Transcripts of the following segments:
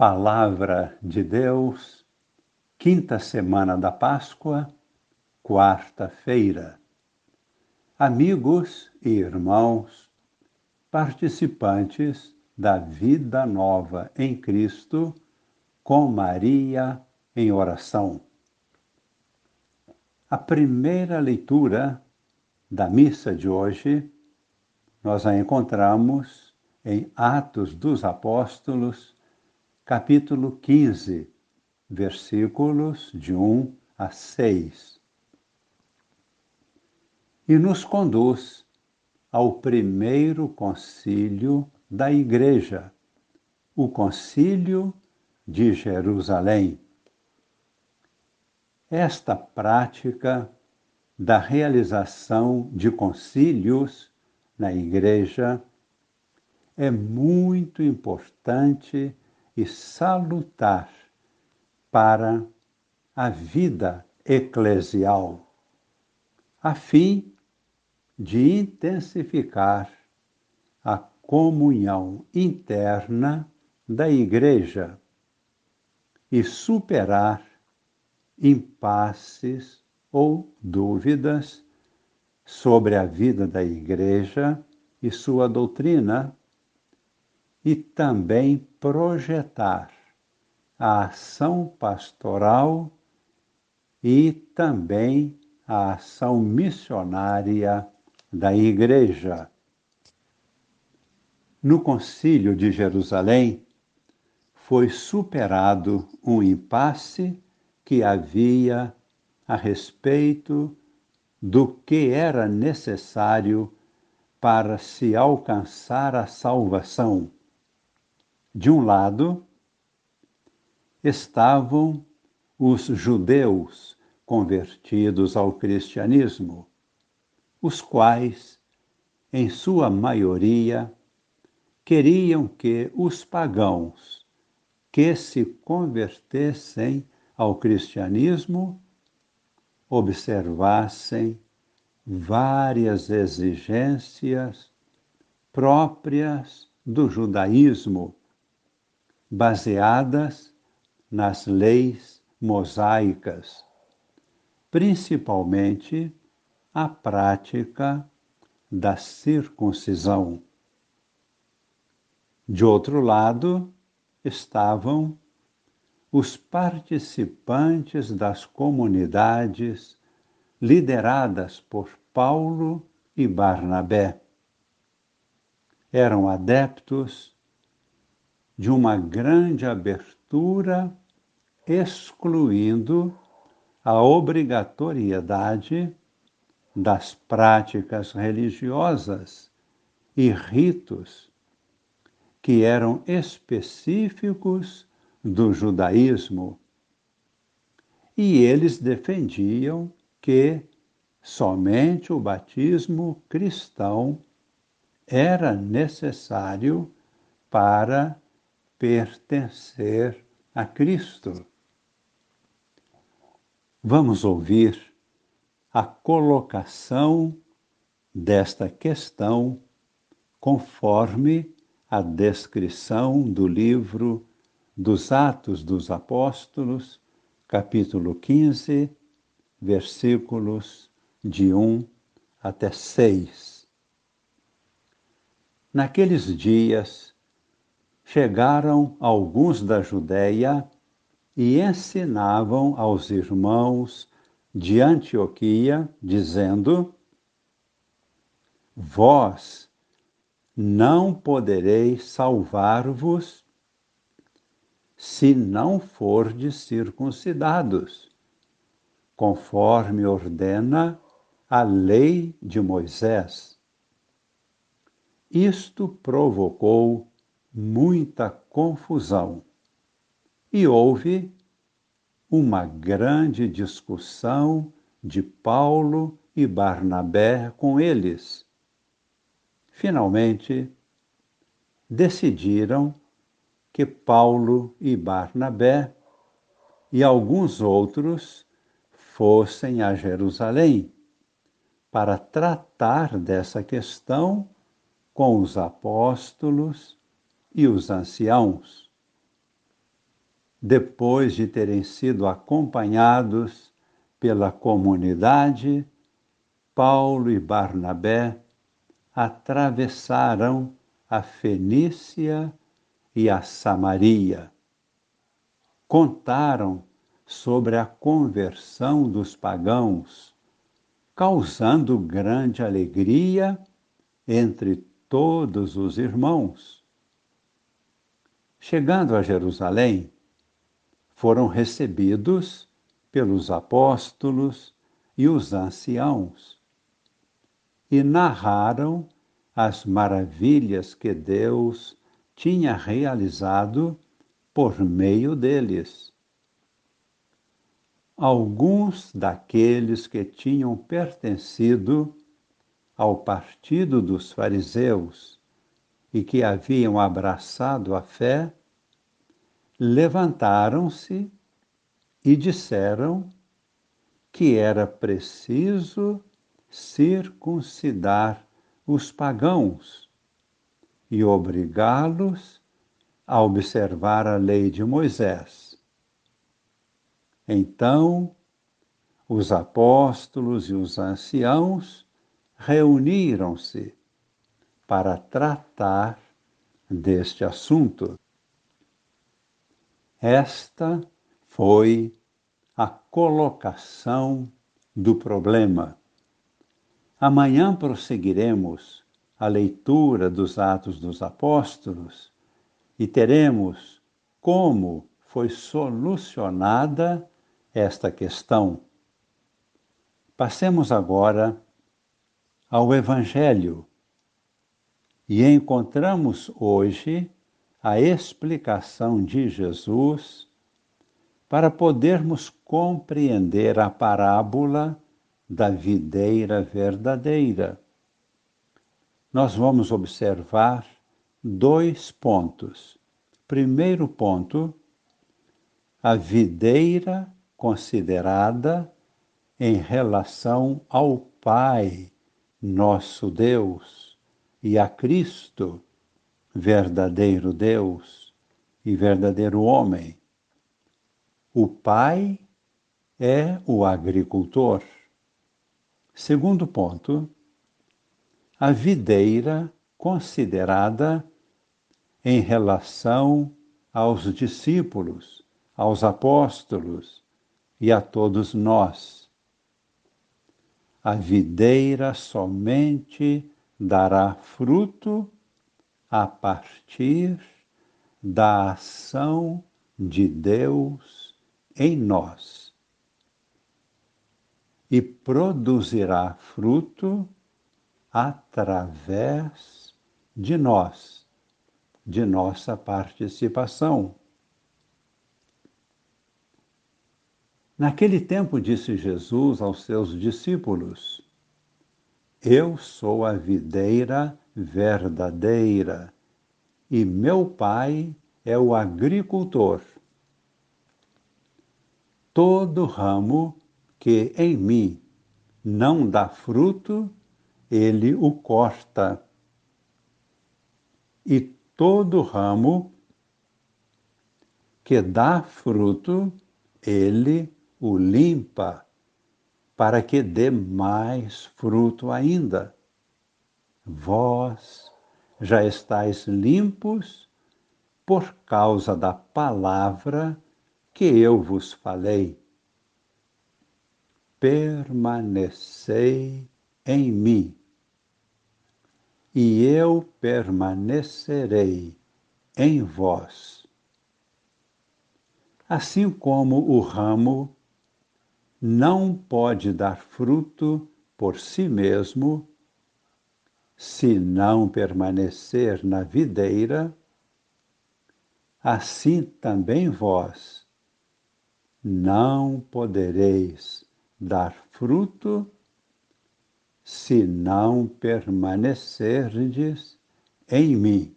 Palavra de Deus, quinta semana da Páscoa, quarta-feira. Amigos e irmãos, participantes da vida nova em Cristo, com Maria em oração. A primeira leitura da missa de hoje, nós a encontramos em Atos dos Apóstolos, capítulo 15, versículos de 1 a 6. E nos conduz ao primeiro concílio da Igreja, o Concílio de Jerusalém. Esta prática da realização de concílios na Igreja é muito importante e salutar para a vida eclesial, a fim de intensificar a comunhão interna da Igreja e superar impasses ou dúvidas sobre a vida da Igreja e sua doutrina e também projetar a ação pastoral e também a ação missionária da Igreja. No Concílio de Jerusalém, foi superado um impasse que havia a respeito do que era necessário para se alcançar a salvação de um lado, estavam os judeus convertidos ao cristianismo, os quais, em sua maioria, queriam que os pagãos que se convertessem ao cristianismo observassem várias exigências próprias do judaísmo baseadas nas leis mosaicas, principalmente a prática da circuncisão. De outro lado, estavam os participantes das comunidades lideradas por Paulo e Barnabé. Eram adeptos de uma grande abertura, excluindo a obrigatoriedade das práticas religiosas e ritos que eram específicos do judaísmo. E eles defendiam que somente o batismo cristão era necessário para pertencer a Cristo. Vamos ouvir a colocação desta questão conforme a descrição do livro dos Atos dos Apóstolos, capítulo 15, versículos de 1 até 6. Naqueles dias, chegaram alguns da Judéia e ensinavam aos irmãos de Antioquia, dizendo: Vós não podereis salvar-vos se não fordes circuncidados, conforme ordena a lei de Moisés. Isto provocou muita confusão e houve uma grande discussão de Paulo e Barnabé com eles. Finalmente, decidiram que Paulo e Barnabé e alguns outros fossem a Jerusalém para tratar dessa questão com os apóstolos e os anciãos. depois de terem sido acompanhados pela comunidade, Paulo e Barnabé atravessaram a Fenícia e a Samaria. Contaram sobre a conversão dos pagãos, causando grande alegria entre todos os irmãos. Chegando a Jerusalém, foram recebidos pelos apóstolos e os anciãos e narraram as maravilhas que Deus tinha realizado por meio deles. Alguns daqueles que tinham pertencido ao partido dos fariseus e que haviam abraçado a fé, levantaram-se e disseram que era preciso circuncidar os pagãos e obrigá-los a observar a lei de Moisés. Então, os apóstolos e os anciãos reuniram-se para tratar deste assunto. Esta foi a colocação do problema. Amanhã prosseguiremos a leitura dos Atos dos Apóstolos e teremos como foi solucionada esta questão. Passemos agora ao Evangelho e encontramos hoje a explicação de Jesus para podermos compreender a parábola da videira verdadeira. Nós vamos observar dois pontos. Primeiro ponto, a videira considerada em relação ao Pai, nosso Deus, e a Cristo, verdadeiro Deus e verdadeiro homem. O Pai é o agricultor Segundo ponto, a videira considerada em relação aos discípulos, aos apóstolos e a todos nós. A videira somente dará fruto a partir da ação de Deus em nós e produzirá fruto através de nós, de nossa participação. Naquele tempo disse Jesus aos seus discípulos: Eu sou a videira verdadeira e meu Pai é o agricultor. Todo ramo que em mim não dá fruto, ele o corta. E todo ramo que dá fruto, ele o limpa, para que dê mais fruto ainda. Vós já estáis limpos por causa da palavra que eu vos falei permanecei em mim, e eu permanecerei em vós. Assim como o ramo não pode dar fruto por si mesmo, se não permanecer na videira, assim também vós não podereis dar fruto se não permanecerdes em mim.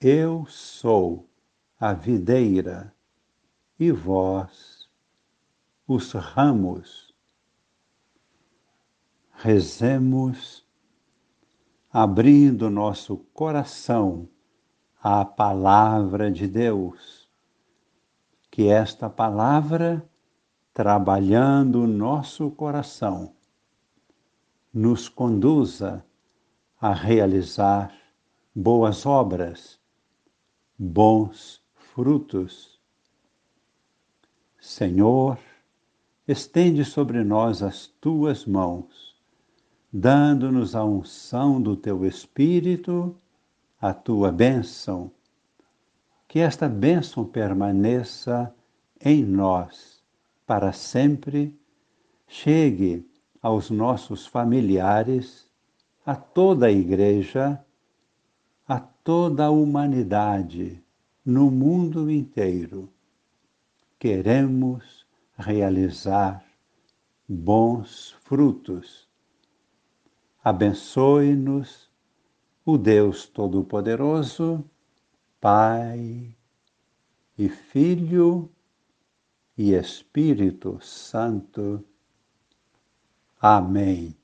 Eu sou a videira e vós os ramos. Rezemos, abrindo nosso coração à palavra de Deus, que esta palavra, trabalhando o nosso coração, nos conduza a realizar boas obras, bons frutos. Senhor, estende sobre nós as tuas mãos, dando-nos a unção do teu Espírito, a tua bênção que esta bênção permaneça em nós para sempre, chegue aos nossos familiares, a toda a Igreja, a toda a humanidade no mundo inteiro. Queremos realizar bons frutos. Abençoe-nos o Deus Todo-Poderoso Pai e Filho e Espírito Santo. Amém.